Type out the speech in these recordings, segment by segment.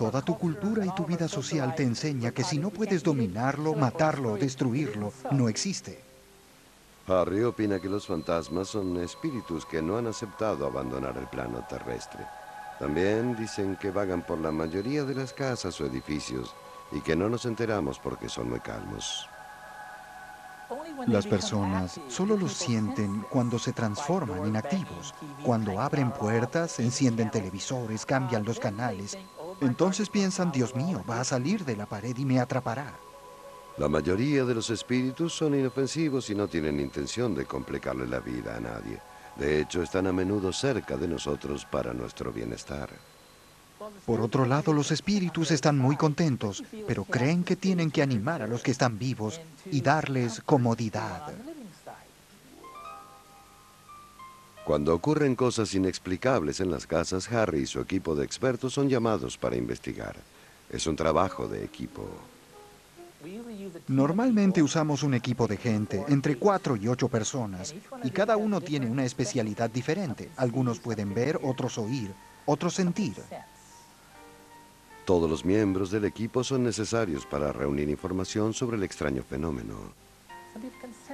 Toda tu cultura y tu vida social te enseña que si no puedes dominarlo, matarlo o destruirlo, no existe. Harry opina que los fantasmas son espíritus que no han aceptado abandonar el plano terrestre. También dicen que vagan por la mayoría de las casas o edificios y que no nos enteramos porque son muy calmos. Las personas solo lo sienten cuando se transforman en activos, cuando abren puertas, encienden televisores, cambian los canales. Entonces piensan, Dios mío, va a salir de la pared y me atrapará. La mayoría de los espíritus son inofensivos y no tienen intención de complicarle la vida a nadie. De hecho, están a menudo cerca de nosotros para nuestro bienestar. Por otro lado, los espíritus están muy contentos, pero creen que tienen que animar a los que están vivos y darles comodidad. Cuando ocurren cosas inexplicables en las casas, Harry y su equipo de expertos son llamados para investigar. Es un trabajo de equipo. Normalmente usamos un equipo de gente, entre cuatro y ocho personas, y cada uno tiene una especialidad diferente. Algunos pueden ver, otros oír, otros sentir. Todos los miembros del equipo son necesarios para reunir información sobre el extraño fenómeno.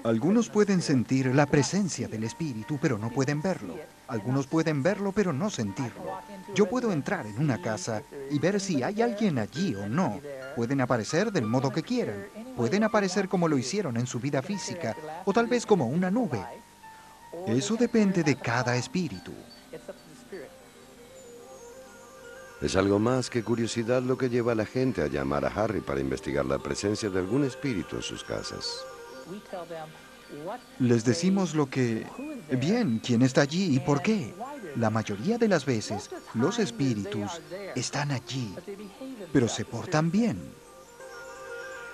Algunos pueden sentir la presencia del espíritu, pero no pueden verlo. Algunos pueden verlo, pero no sentirlo. Yo puedo entrar en una casa y ver si hay alguien allí o no. Pueden aparecer del modo que quieran. Pueden aparecer como lo hicieron en su vida física, o tal vez como una nube. Eso depende de cada espíritu. Es algo más que curiosidad lo que lleva a la gente a llamar a Harry para investigar la presencia de algún espíritu en sus casas. Les decimos lo que... Bien, ¿quién está allí y por qué? La mayoría de las veces, los espíritus están allí, pero se portan bien.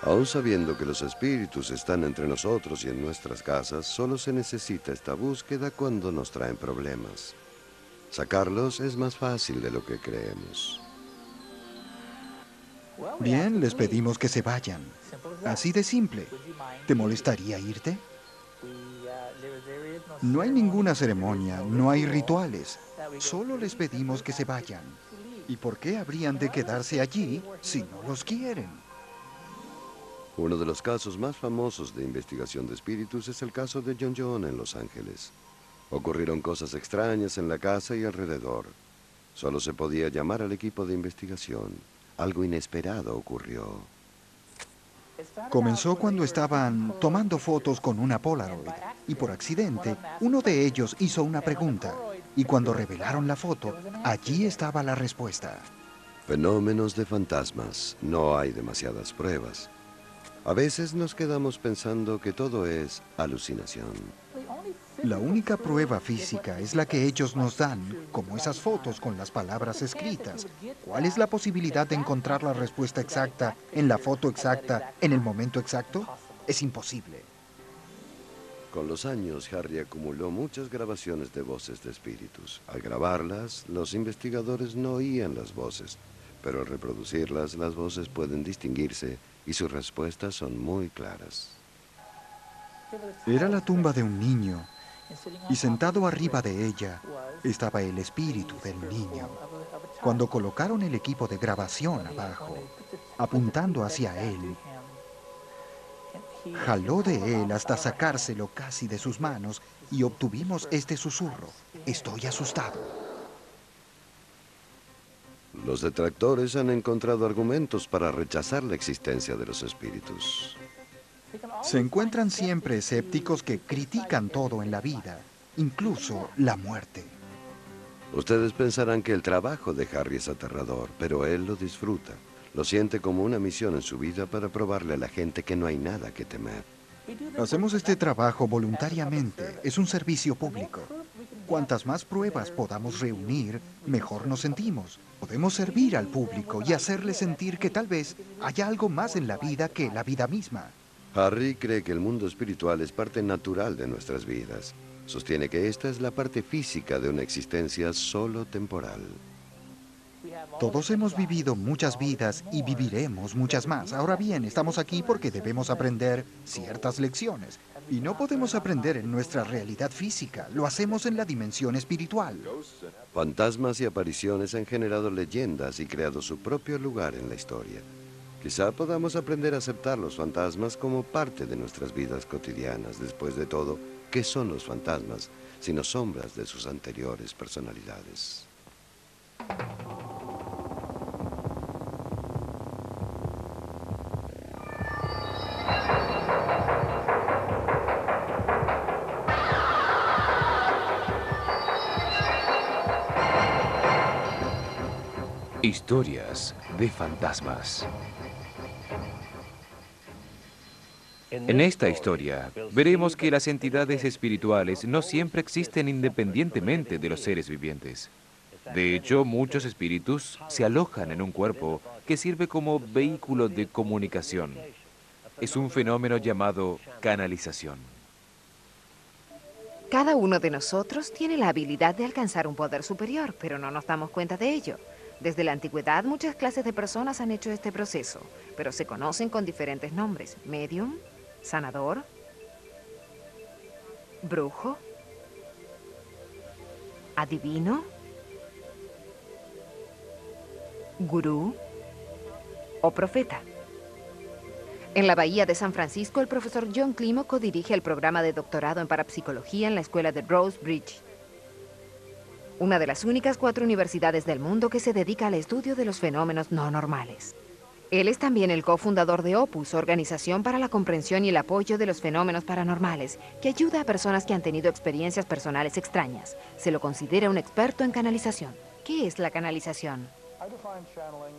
Aún sabiendo que los espíritus están entre nosotros y en nuestras casas, solo se necesita esta búsqueda cuando nos traen problemas. Sacarlos es más fácil de lo que creemos. Bien, les pedimos que se vayan. Así de simple. ¿Te molestaría irte? No hay ninguna ceremonia, no hay rituales. Solo les pedimos que se vayan. ¿Y por qué habrían de quedarse allí si no los quieren? Uno de los casos más famosos de investigación de espíritus es el caso de John John en Los Ángeles. Ocurrieron cosas extrañas en la casa y alrededor. Solo se podía llamar al equipo de investigación. Algo inesperado ocurrió. Comenzó cuando estaban tomando fotos con una Polaroid y por accidente uno de ellos hizo una pregunta y cuando revelaron la foto, allí estaba la respuesta. Fenómenos de fantasmas. No hay demasiadas pruebas. A veces nos quedamos pensando que todo es alucinación. La única prueba física es la que ellos nos dan, como esas fotos con las palabras escritas. ¿Cuál es la posibilidad de encontrar la respuesta exacta en la foto exacta en el momento exacto? Es imposible. Con los años, Harry acumuló muchas grabaciones de voces de espíritus. Al grabarlas, los investigadores no oían las voces, pero al reproducirlas, las voces pueden distinguirse y sus respuestas son muy claras. Era la tumba de un niño y sentado arriba de ella estaba el espíritu del niño. Cuando colocaron el equipo de grabación abajo, apuntando hacia él, jaló de él hasta sacárselo casi de sus manos y obtuvimos este susurro. Estoy asustado. Los detractores han encontrado argumentos para rechazar la existencia de los espíritus. Se encuentran siempre escépticos que critican todo en la vida, incluso la muerte. Ustedes pensarán que el trabajo de Harry es aterrador, pero él lo disfruta. Lo siente como una misión en su vida para probarle a la gente que no hay nada que temer. Hacemos este trabajo voluntariamente. Es un servicio público. Cuantas más pruebas podamos reunir, mejor nos sentimos. Podemos servir al público y hacerle sentir que tal vez haya algo más en la vida que la vida misma. Harry cree que el mundo espiritual es parte natural de nuestras vidas. Sostiene que esta es la parte física de una existencia solo temporal. Todos hemos vivido muchas vidas y viviremos muchas más. Ahora bien, estamos aquí porque debemos aprender ciertas lecciones. Y no podemos aprender en nuestra realidad física, lo hacemos en la dimensión espiritual. Fantasmas y apariciones han generado leyendas y creado su propio lugar en la historia. Quizá podamos aprender a aceptar los fantasmas como parte de nuestras vidas cotidianas. Después de todo, ¿qué son los fantasmas sino sombras de sus anteriores personalidades? Historias de fantasmas. En esta historia veremos que las entidades espirituales no siempre existen independientemente de los seres vivientes. De hecho, muchos espíritus se alojan en un cuerpo que sirve como vehículo de comunicación. Es un fenómeno llamado canalización. Cada uno de nosotros tiene la habilidad de alcanzar un poder superior, pero no nos damos cuenta de ello. Desde la antigüedad muchas clases de personas han hecho este proceso, pero se conocen con diferentes nombres. Medium, sanador, brujo, adivino, gurú o profeta. En la Bahía de San Francisco, el profesor John Climo dirige el programa de doctorado en parapsicología en la escuela de Rose Bridge, una de las únicas cuatro universidades del mundo que se dedica al estudio de los fenómenos no normales. Él es también el cofundador de Opus, Organización para la Comprensión y el Apoyo de los Fenómenos Paranormales, que ayuda a personas que han tenido experiencias personales extrañas. Se lo considera un experto en canalización. ¿Qué es la canalización?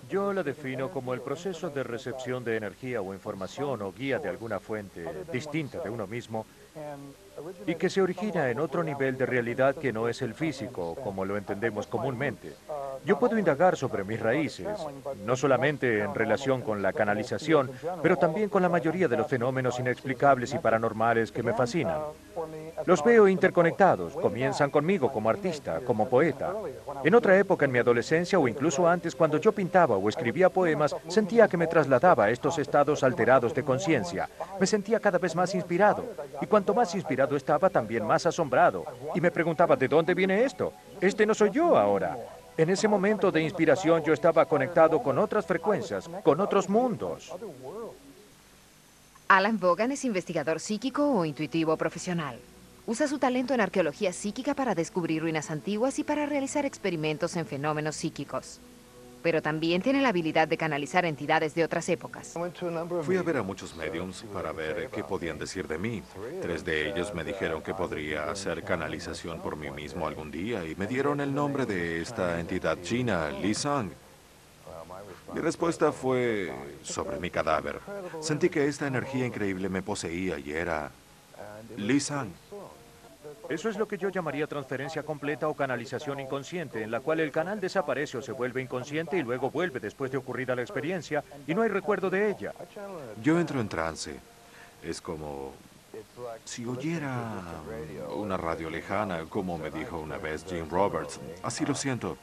Yo la defino como el proceso de recepción de energía o información o guía de alguna fuente distinta de uno mismo y que se origina en otro nivel de realidad que no es el físico, como lo entendemos comúnmente. Yo puedo indagar sobre mis raíces, no solamente en relación con la canalización, pero también con la mayoría de los fenómenos inexplicables y paranormales que me fascinan. Los veo interconectados, comienzan conmigo como artista, como poeta. En otra época en mi adolescencia o incluso antes, cuando yo pintaba o escribía poemas, sentía que me trasladaba a estos estados alterados de conciencia. Me sentía cada vez más inspirado, y cuanto más inspirado estaba, también más asombrado. Y me preguntaba, ¿de dónde viene esto? Este no soy yo ahora. En ese momento de inspiración yo estaba conectado con otras frecuencias, con otros mundos. Alan Bogan es investigador psíquico o intuitivo profesional. Usa su talento en arqueología psíquica para descubrir ruinas antiguas y para realizar experimentos en fenómenos psíquicos pero también tiene la habilidad de canalizar entidades de otras épocas. Fui a ver a muchos mediums para ver qué podían decir de mí. Tres de ellos me dijeron que podría hacer canalización por mí mismo algún día y me dieron el nombre de esta entidad china, Li Sang. Mi respuesta fue sobre mi cadáver. Sentí que esta energía increíble me poseía y era Li Sang. Eso es lo que yo llamaría transferencia completa o canalización inconsciente, en la cual el canal desaparece o se vuelve inconsciente y luego vuelve después de ocurrida la experiencia y no hay recuerdo de ella. Yo entro en trance. Es como si oyera una radio lejana, como me dijo una vez Jim Roberts. Así lo siento.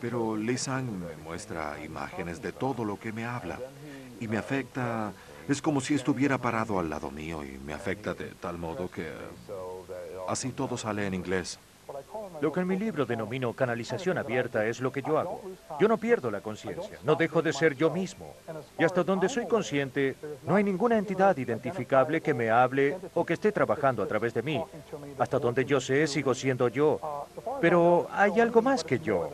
Pero Sang me muestra imágenes de todo lo que me habla y me afecta. Es como si estuviera parado al lado mío y me afecta de tal modo que Así todo sale en inglés. Lo que en mi libro denomino canalización abierta es lo que yo hago. Yo no pierdo la conciencia, no dejo de ser yo mismo. Y hasta donde soy consciente, no hay ninguna entidad identificable que me hable o que esté trabajando a través de mí. Hasta donde yo sé, sigo siendo yo. Pero hay algo más que yo.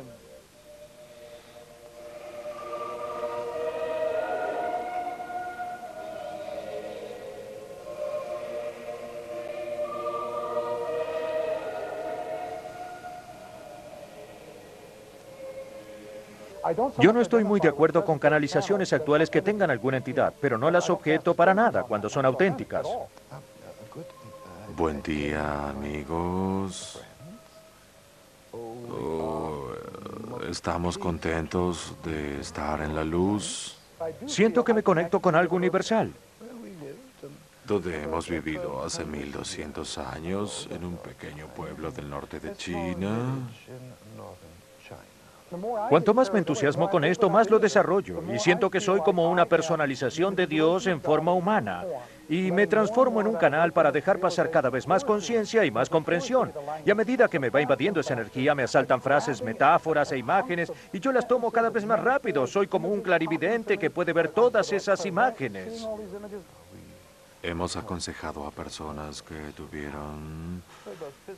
Yo no estoy muy de acuerdo con canalizaciones actuales que tengan alguna entidad, pero no las objeto para nada cuando son auténticas. Buen día, amigos. Oh, estamos contentos de estar en la luz. Siento que me conecto con algo universal. Donde hemos vivido hace 1200 años en un pequeño pueblo del norte de China. Cuanto más me entusiasmo con esto, más lo desarrollo y siento que soy como una personalización de Dios en forma humana. Y me transformo en un canal para dejar pasar cada vez más conciencia y más comprensión. Y a medida que me va invadiendo esa energía, me asaltan frases, metáforas e imágenes y yo las tomo cada vez más rápido. Soy como un clarividente que puede ver todas esas imágenes. Hemos aconsejado a personas que tuvieron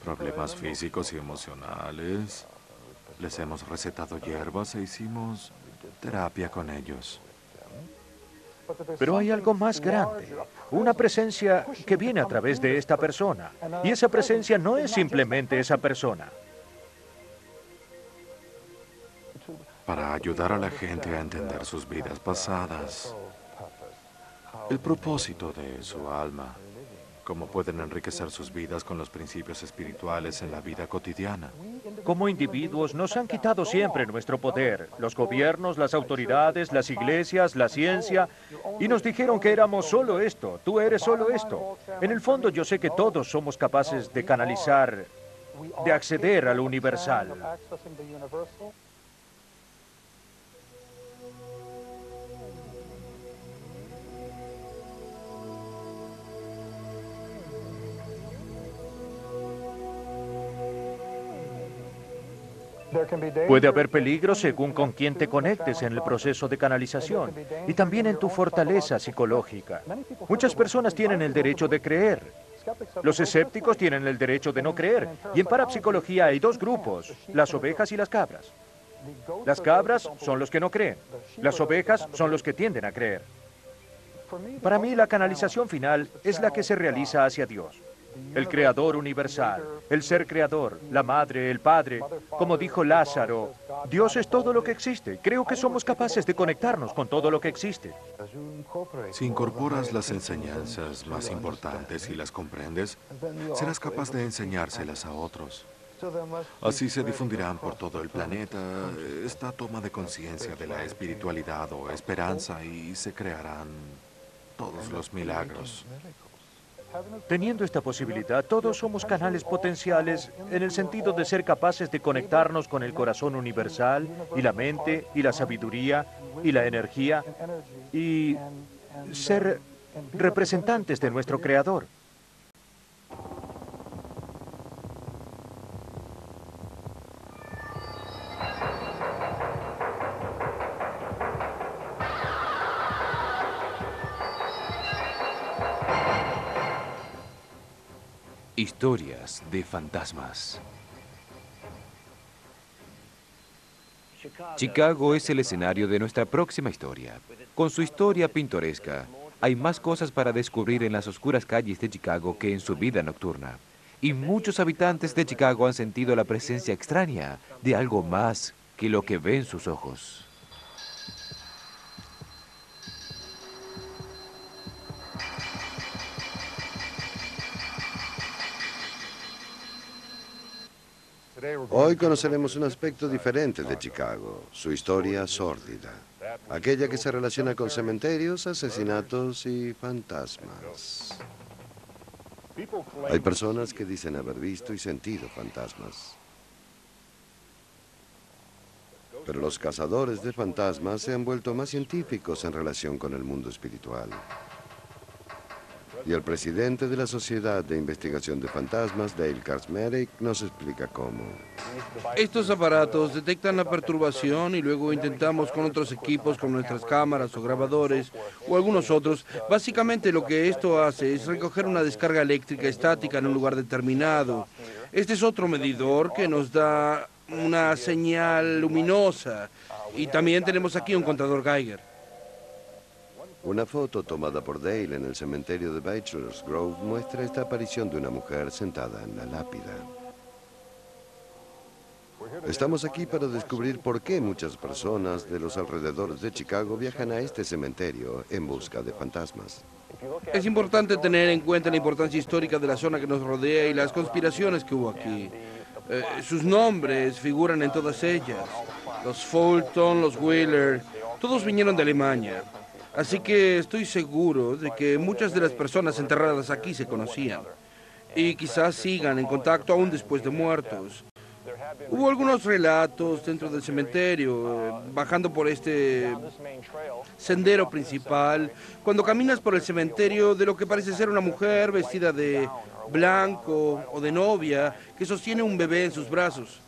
problemas físicos y emocionales les hemos recetado hierbas e hicimos terapia con ellos. Pero hay algo más grande, una presencia que viene a través de esta persona. Y esa presencia no es simplemente esa persona. Para ayudar a la gente a entender sus vidas pasadas, el propósito de su alma cómo pueden enriquecer sus vidas con los principios espirituales en la vida cotidiana. Como individuos nos han quitado siempre nuestro poder, los gobiernos, las autoridades, las iglesias, la ciencia, y nos dijeron que éramos solo esto, tú eres solo esto. En el fondo yo sé que todos somos capaces de canalizar, de acceder a lo universal. Puede haber peligro según con quién te conectes en el proceso de canalización y también en tu fortaleza psicológica. Muchas personas tienen el derecho de creer. Los escépticos tienen el derecho de no creer. Y en parapsicología hay dos grupos, las ovejas y las cabras. Las cabras son los que no creen. Las ovejas son los que tienden a creer. Para mí la canalización final es la que se realiza hacia Dios el Creador universal, el ser creador, la Madre, el Padre. Como dijo Lázaro, Dios es todo lo que existe. Creo que somos capaces de conectarnos con todo lo que existe. Si incorporas las enseñanzas más importantes y las comprendes, serás capaz de enseñárselas a otros. Así se difundirán por todo el planeta esta toma de conciencia de la espiritualidad o esperanza y se crearán todos los milagros. Teniendo esta posibilidad, todos somos canales potenciales en el sentido de ser capaces de conectarnos con el corazón universal y la mente y la sabiduría y la energía y ser representantes de nuestro Creador. Historias de fantasmas. Chicago es el escenario de nuestra próxima historia. Con su historia pintoresca, hay más cosas para descubrir en las oscuras calles de Chicago que en su vida nocturna. Y muchos habitantes de Chicago han sentido la presencia extraña de algo más que lo que ven sus ojos. Hoy conoceremos un aspecto diferente de Chicago, su historia sórdida, aquella que se relaciona con cementerios, asesinatos y fantasmas. Hay personas que dicen haber visto y sentido fantasmas. Pero los cazadores de fantasmas se han vuelto más científicos en relación con el mundo espiritual y el presidente de la Sociedad de Investigación de Fantasmas, Dale Karsmerick, nos explica cómo. Estos aparatos detectan la perturbación y luego intentamos con otros equipos, con nuestras cámaras o grabadores o algunos otros. Básicamente lo que esto hace es recoger una descarga eléctrica estática en un lugar determinado. Este es otro medidor que nos da una señal luminosa y también tenemos aquí un contador Geiger. Una foto tomada por Dale en el cementerio de Bachelor's Grove muestra esta aparición de una mujer sentada en la lápida. Estamos aquí para descubrir por qué muchas personas de los alrededores de Chicago viajan a este cementerio en busca de fantasmas. Es importante tener en cuenta la importancia histórica de la zona que nos rodea y las conspiraciones que hubo aquí. Eh, sus nombres figuran en todas ellas. Los Fulton, los Wheeler, todos vinieron de Alemania. Así que estoy seguro de que muchas de las personas enterradas aquí se conocían y quizás sigan en contacto aún después de muertos. Hubo algunos relatos dentro del cementerio, bajando por este sendero principal, cuando caminas por el cementerio de lo que parece ser una mujer vestida de blanco o de novia que sostiene un bebé en sus brazos.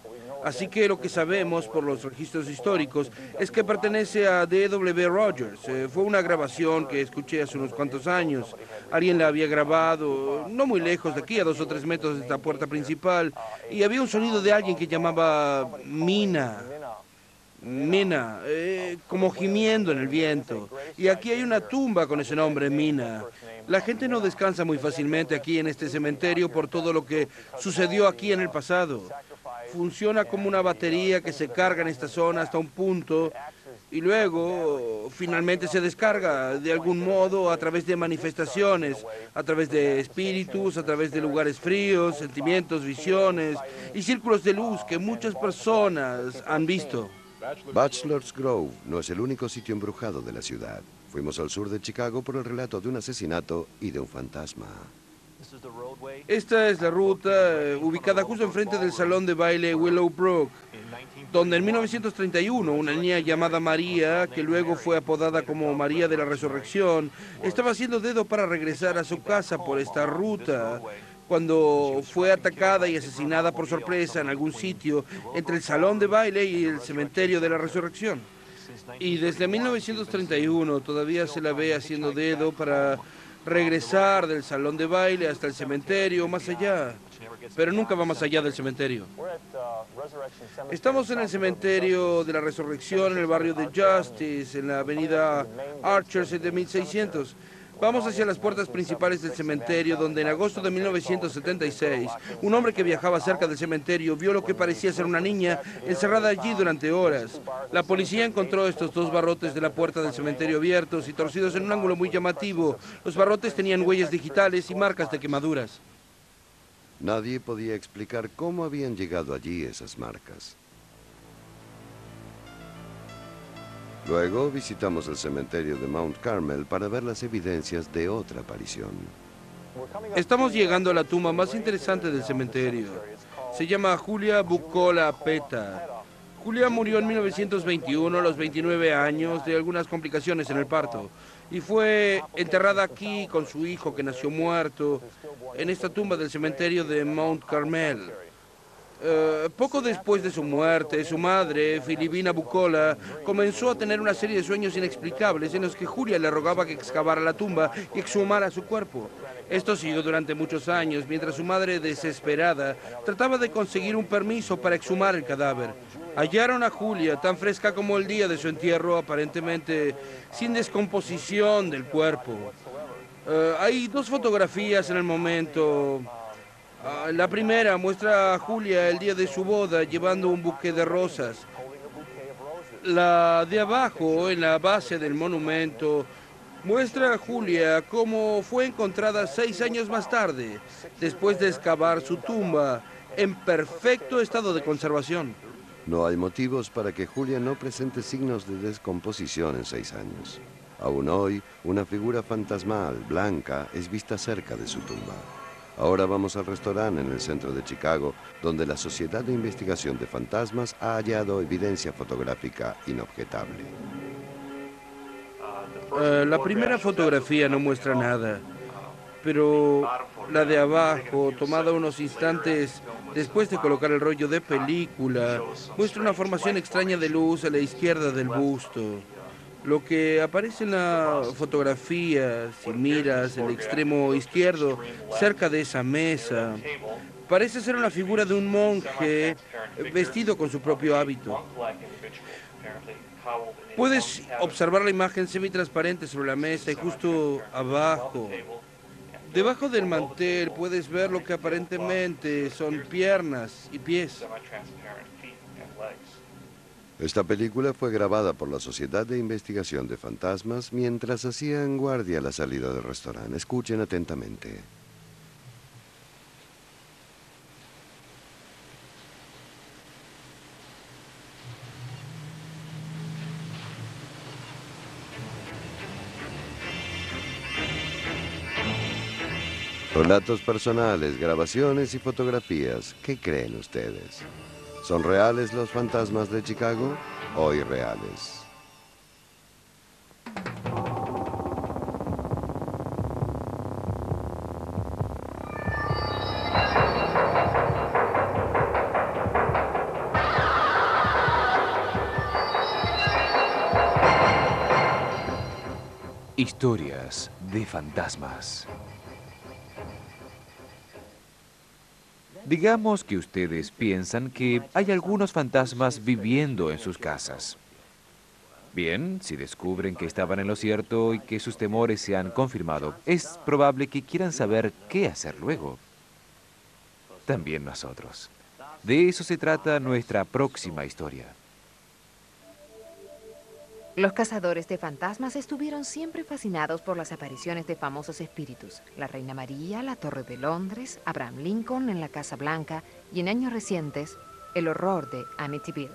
Así que lo que sabemos por los registros históricos es que pertenece a D.W. Rogers. Eh, fue una grabación que escuché hace unos cuantos años. Alguien la había grabado no muy lejos de aquí, a dos o tres metros de esta puerta principal, y había un sonido de alguien que llamaba Mina. Mina, eh, como gimiendo en el viento. Y aquí hay una tumba con ese nombre, Mina. La gente no descansa muy fácilmente aquí en este cementerio por todo lo que sucedió aquí en el pasado funciona como una batería que se carga en esta zona hasta un punto y luego finalmente se descarga de algún modo a través de manifestaciones, a través de espíritus, a través de lugares fríos, sentimientos, visiones y círculos de luz que muchas personas han visto. Bachelor's Grove no es el único sitio embrujado de la ciudad. Fuimos al sur de Chicago por el relato de un asesinato y de un fantasma. Esta es la ruta eh, ubicada justo enfrente del salón de baile Willowbrook, donde en 1931 una niña llamada María, que luego fue apodada como María de la Resurrección, estaba haciendo dedo para regresar a su casa por esta ruta cuando fue atacada y asesinada por sorpresa en algún sitio entre el salón de baile y el cementerio de la Resurrección. Y desde 1931 todavía se la ve haciendo dedo para regresar del salón de baile hasta el cementerio, más allá. Pero nunca va más allá del cementerio. Estamos en el cementerio de la Resurrección, en el barrio de Justice, en la avenida Archer de 1600. Vamos hacia las puertas principales del cementerio, donde en agosto de 1976, un hombre que viajaba cerca del cementerio vio lo que parecía ser una niña encerrada allí durante horas. La policía encontró estos dos barrotes de la puerta del cementerio abiertos y torcidos en un ángulo muy llamativo. Los barrotes tenían huellas digitales y marcas de quemaduras. Nadie podía explicar cómo habían llegado allí esas marcas. Luego visitamos el cementerio de Mount Carmel para ver las evidencias de otra aparición. Estamos llegando a la tumba más interesante del cementerio. Se llama Julia Bucola Peta. Julia murió en 1921 a los 29 años de algunas complicaciones en el parto y fue enterrada aquí con su hijo que nació muerto en esta tumba del cementerio de Mount Carmel. Eh, poco después de su muerte, su madre, Filipina Bucola, comenzó a tener una serie de sueños inexplicables en los que Julia le rogaba que excavara la tumba y exhumara su cuerpo. Esto siguió durante muchos años, mientras su madre, desesperada, trataba de conseguir un permiso para exhumar el cadáver. Hallaron a Julia, tan fresca como el día de su entierro, aparentemente sin descomposición del cuerpo. Eh, hay dos fotografías en el momento. Ah, la primera muestra a Julia el día de su boda llevando un buque de rosas. La de abajo, en la base del monumento, muestra a Julia cómo fue encontrada seis años más tarde, después de excavar su tumba, en perfecto estado de conservación. No hay motivos para que Julia no presente signos de descomposición en seis años. Aún hoy, una figura fantasmal, blanca, es vista cerca de su tumba. Ahora vamos al restaurante en el centro de Chicago, donde la Sociedad de Investigación de Fantasmas ha hallado evidencia fotográfica inobjetable. Eh, la primera fotografía no muestra nada, pero la de abajo, tomada unos instantes después de colocar el rollo de película, muestra una formación extraña de luz a la izquierda del busto. Lo que aparece en la fotografía, si miras el extremo izquierdo, cerca de esa mesa, parece ser una figura de un monje vestido con su propio hábito. Puedes observar la imagen semitransparente sobre la mesa y justo abajo, debajo del mantel, puedes ver lo que aparentemente son piernas y pies. Esta película fue grabada por la Sociedad de Investigación de Fantasmas mientras hacían guardia a la salida del restaurante. Escuchen atentamente. Relatos personales, grabaciones y fotografías. ¿Qué creen ustedes? ¿Son reales los fantasmas de Chicago o irreales? Historias de fantasmas. Digamos que ustedes piensan que hay algunos fantasmas viviendo en sus casas. Bien, si descubren que estaban en lo cierto y que sus temores se han confirmado, es probable que quieran saber qué hacer luego. También nosotros. De eso se trata nuestra próxima historia. Los cazadores de fantasmas estuvieron siempre fascinados por las apariciones de famosos espíritus. La Reina María, la Torre de Londres, Abraham Lincoln en la Casa Blanca y en años recientes, el horror de Amityville.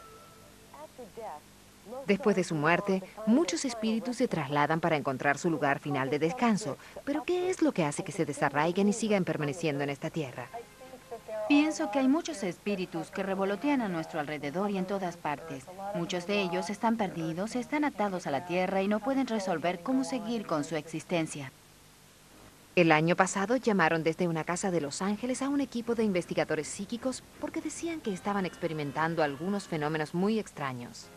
Después de su muerte, muchos espíritus se trasladan para encontrar su lugar final de descanso. Pero ¿qué es lo que hace que se desarraiguen y sigan permaneciendo en esta tierra? Pienso que hay muchos espíritus que revolotean a nuestro alrededor y en todas partes. Muchos de ellos están perdidos, están atados a la tierra y no pueden resolver cómo seguir con su existencia. El año pasado llamaron desde una casa de Los Ángeles a un equipo de investigadores psíquicos porque decían que estaban experimentando algunos fenómenos muy extraños.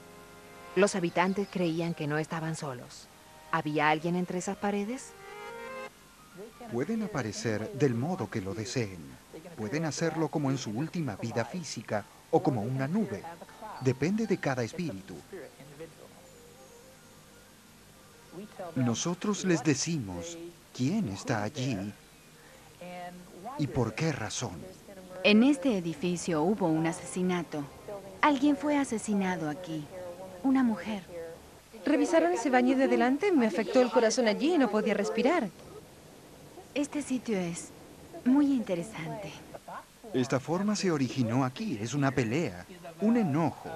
Los habitantes creían que no estaban solos. ¿Había alguien entre esas paredes? Pueden aparecer del modo que lo deseen. Pueden hacerlo como en su última vida física o como una nube. Depende de cada espíritu. Nosotros les decimos quién está allí y por qué razón. En este edificio hubo un asesinato. Alguien fue asesinado aquí. Una mujer. ¿Revisaron ese baño de delante? Me afectó el corazón allí y no podía respirar. Este sitio es muy interesante. Esta forma se originó aquí, es una pelea, un enojo,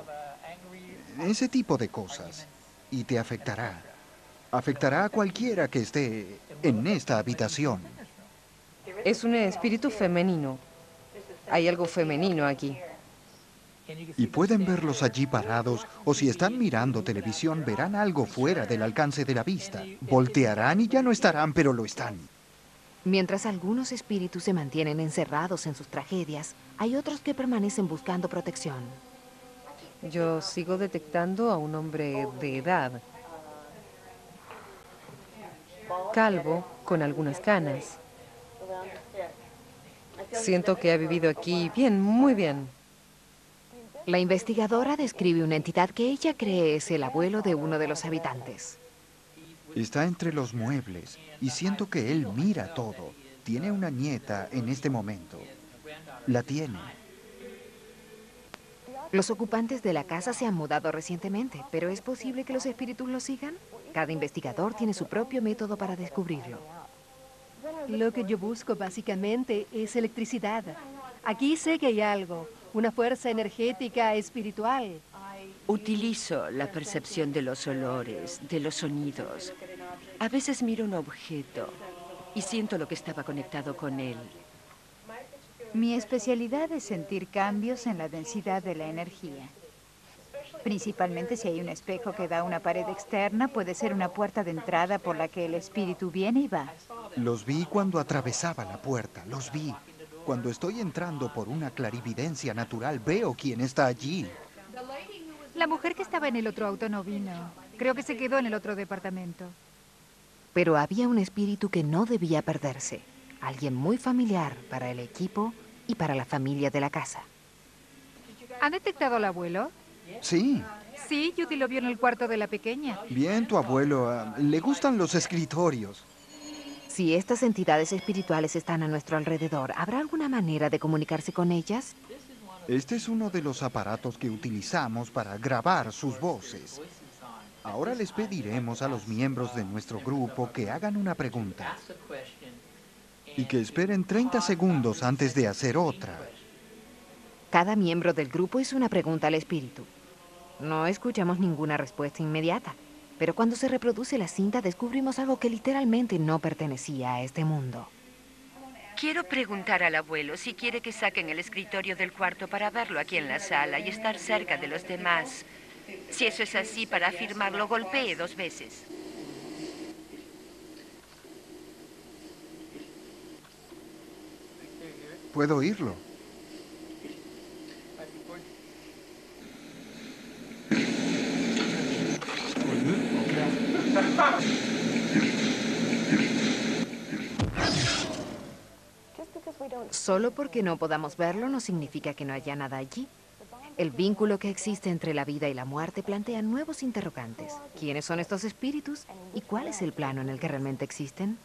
ese tipo de cosas. Y te afectará. Afectará a cualquiera que esté en esta habitación. Es un espíritu femenino. Hay algo femenino aquí. Y pueden verlos allí parados, o si están mirando televisión, verán algo fuera del alcance de la vista. Voltearán y ya no estarán, pero lo están. Mientras algunos espíritus se mantienen encerrados en sus tragedias, hay otros que permanecen buscando protección. Yo sigo detectando a un hombre de edad. Calvo, con algunas canas. Siento que ha vivido aquí bien, muy bien. La investigadora describe una entidad que ella cree es el abuelo de uno de los habitantes. Está entre los muebles y siento que él mira todo. Tiene una nieta en este momento. La tiene. Los ocupantes de la casa se han mudado recientemente, pero ¿es posible que los espíritus lo sigan? Cada investigador tiene su propio método para descubrirlo. Lo que yo busco básicamente es electricidad. Aquí sé que hay algo, una fuerza energética espiritual. Utilizo la percepción de los olores, de los sonidos. A veces miro un objeto y siento lo que estaba conectado con él. Mi especialidad es sentir cambios en la densidad de la energía. Principalmente si hay un espejo que da a una pared externa, puede ser una puerta de entrada por la que el espíritu viene y va. Los vi cuando atravesaba la puerta, los vi. Cuando estoy entrando por una clarividencia natural, veo quién está allí. La mujer que estaba en el otro auto no vino. Creo que se quedó en el otro departamento. Pero había un espíritu que no debía perderse. Alguien muy familiar para el equipo y para la familia de la casa. ¿Ha detectado al abuelo? Sí. Sí, Judy lo vio en el cuarto de la pequeña. Bien, tu abuelo. ah, le gustan los escritorios. Si estas entidades espirituales están a nuestro alrededor, ¿habrá alguna manera de comunicarse con ellas? Este es uno de los aparatos que utilizamos para grabar sus voces. Ahora les pediremos a los miembros de nuestro grupo que hagan una pregunta y que esperen 30 segundos antes de hacer otra. Cada miembro del grupo hizo una pregunta al espíritu. No escuchamos ninguna respuesta inmediata, pero cuando se reproduce la cinta descubrimos algo que literalmente no pertenecía a este mundo. Quiero preguntar al abuelo si quiere que saquen el escritorio del cuarto para verlo aquí en la sala y estar cerca de los demás. Si eso es así, para afirmarlo, golpee dos veces. Puedo oírlo. Solo porque no podamos verlo no significa que no haya nada allí. El vínculo que existe entre la vida y la muerte plantea nuevos interrogantes. ¿Quiénes son estos espíritus? ¿Y cuál es el plano en el que realmente existen?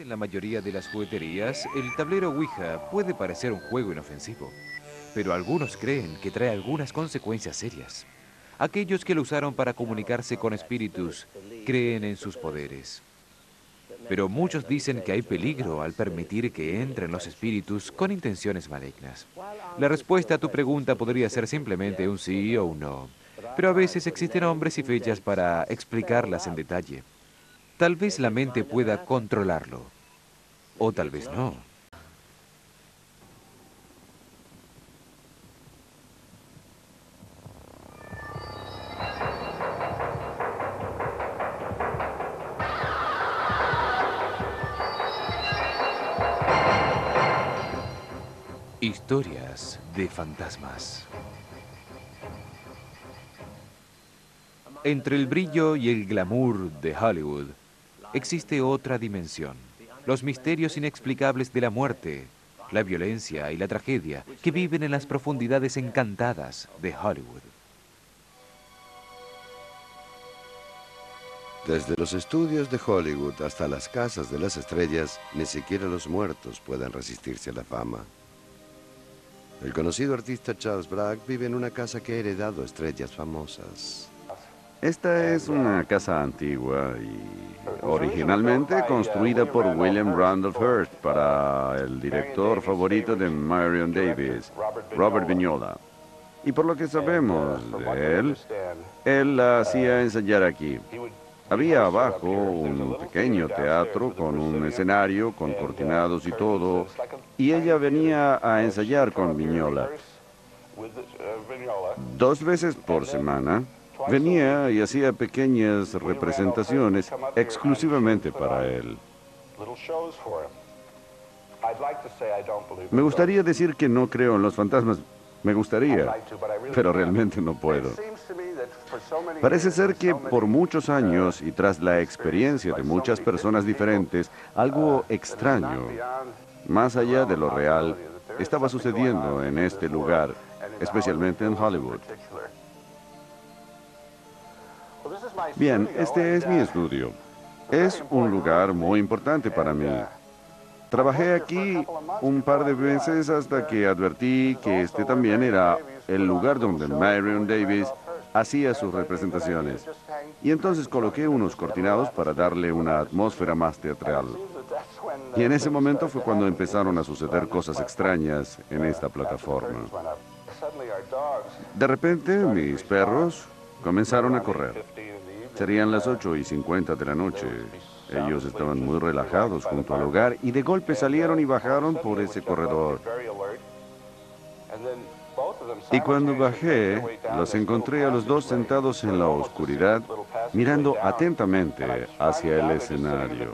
En la mayoría de las jugueterías, el tablero Ouija puede parecer un juego inofensivo, pero algunos creen que trae algunas consecuencias serias. Aquellos que lo usaron para comunicarse con espíritus creen en sus poderes. Pero muchos dicen que hay peligro al permitir que entren los espíritus con intenciones malignas. La respuesta a tu pregunta podría ser simplemente un sí o un no, pero a veces existen hombres y fechas para explicarlas en detalle. Tal vez la mente pueda controlarlo, o tal vez no. Historias de fantasmas. Entre el brillo y el glamour de Hollywood existe otra dimensión. Los misterios inexplicables de la muerte, la violencia y la tragedia que viven en las profundidades encantadas de Hollywood. Desde los estudios de Hollywood hasta las casas de las estrellas, ni siquiera los muertos pueden resistirse a la fama. El conocido artista Charles Bragg vive en una casa que ha heredado estrellas famosas. Esta es una casa antigua y originalmente construida por William Randolph Hearst para el director favorito de Marion Davis, Robert Vignola. Y por lo que sabemos de él, él la hacía ensayar aquí. Había abajo un pequeño teatro con un escenario, con cortinados y todo, y ella venía a ensayar con Viñola. Dos veces por semana venía y hacía pequeñas representaciones exclusivamente para él. Me gustaría decir que no creo en los fantasmas, me gustaría, pero realmente no puedo. Parece ser que por muchos años y tras la experiencia de muchas personas diferentes, algo extraño, más allá de lo real, estaba sucediendo en este lugar, especialmente en Hollywood. Bien, este es mi estudio. Es un lugar muy importante para mí. Trabajé aquí un par de veces hasta que advertí que este también era el lugar donde Marion Davis hacía sus representaciones. Y entonces coloqué unos cortinados para darle una atmósfera más teatral. Y en ese momento fue cuando empezaron a suceder cosas extrañas en esta plataforma. De repente, mis perros comenzaron a correr. Serían las 8 y 50 de la noche. Ellos estaban muy relajados junto al hogar y de golpe salieron y bajaron por ese corredor. Y cuando bajé, los encontré a los dos sentados en la oscuridad, mirando atentamente hacia el escenario.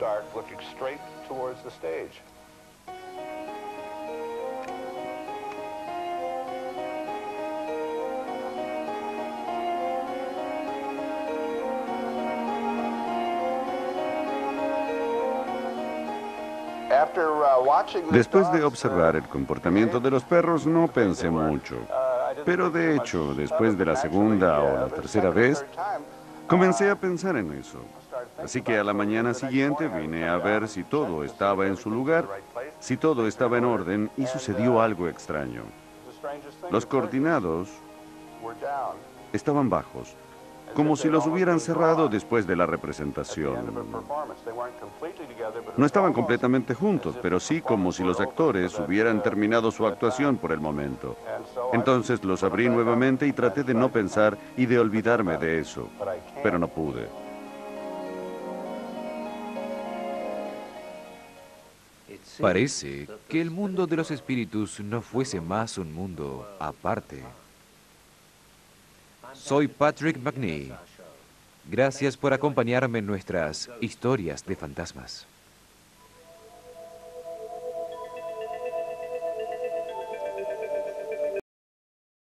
Después de observar el comportamiento de los perros, no pensé mucho. Pero de hecho, después de la segunda o la tercera vez, comencé a pensar en eso. Así que a la mañana siguiente vine a ver si todo estaba en su lugar, si todo estaba en orden y sucedió algo extraño. Los coordinados estaban bajos como si los hubieran cerrado después de la representación. No estaban completamente juntos, pero sí como si los actores hubieran terminado su actuación por el momento. Entonces los abrí nuevamente y traté de no pensar y de olvidarme de eso, pero no pude. Parece que el mundo de los espíritus no fuese más un mundo aparte. Soy Patrick McNee. Gracias por acompañarme en nuestras historias de fantasmas.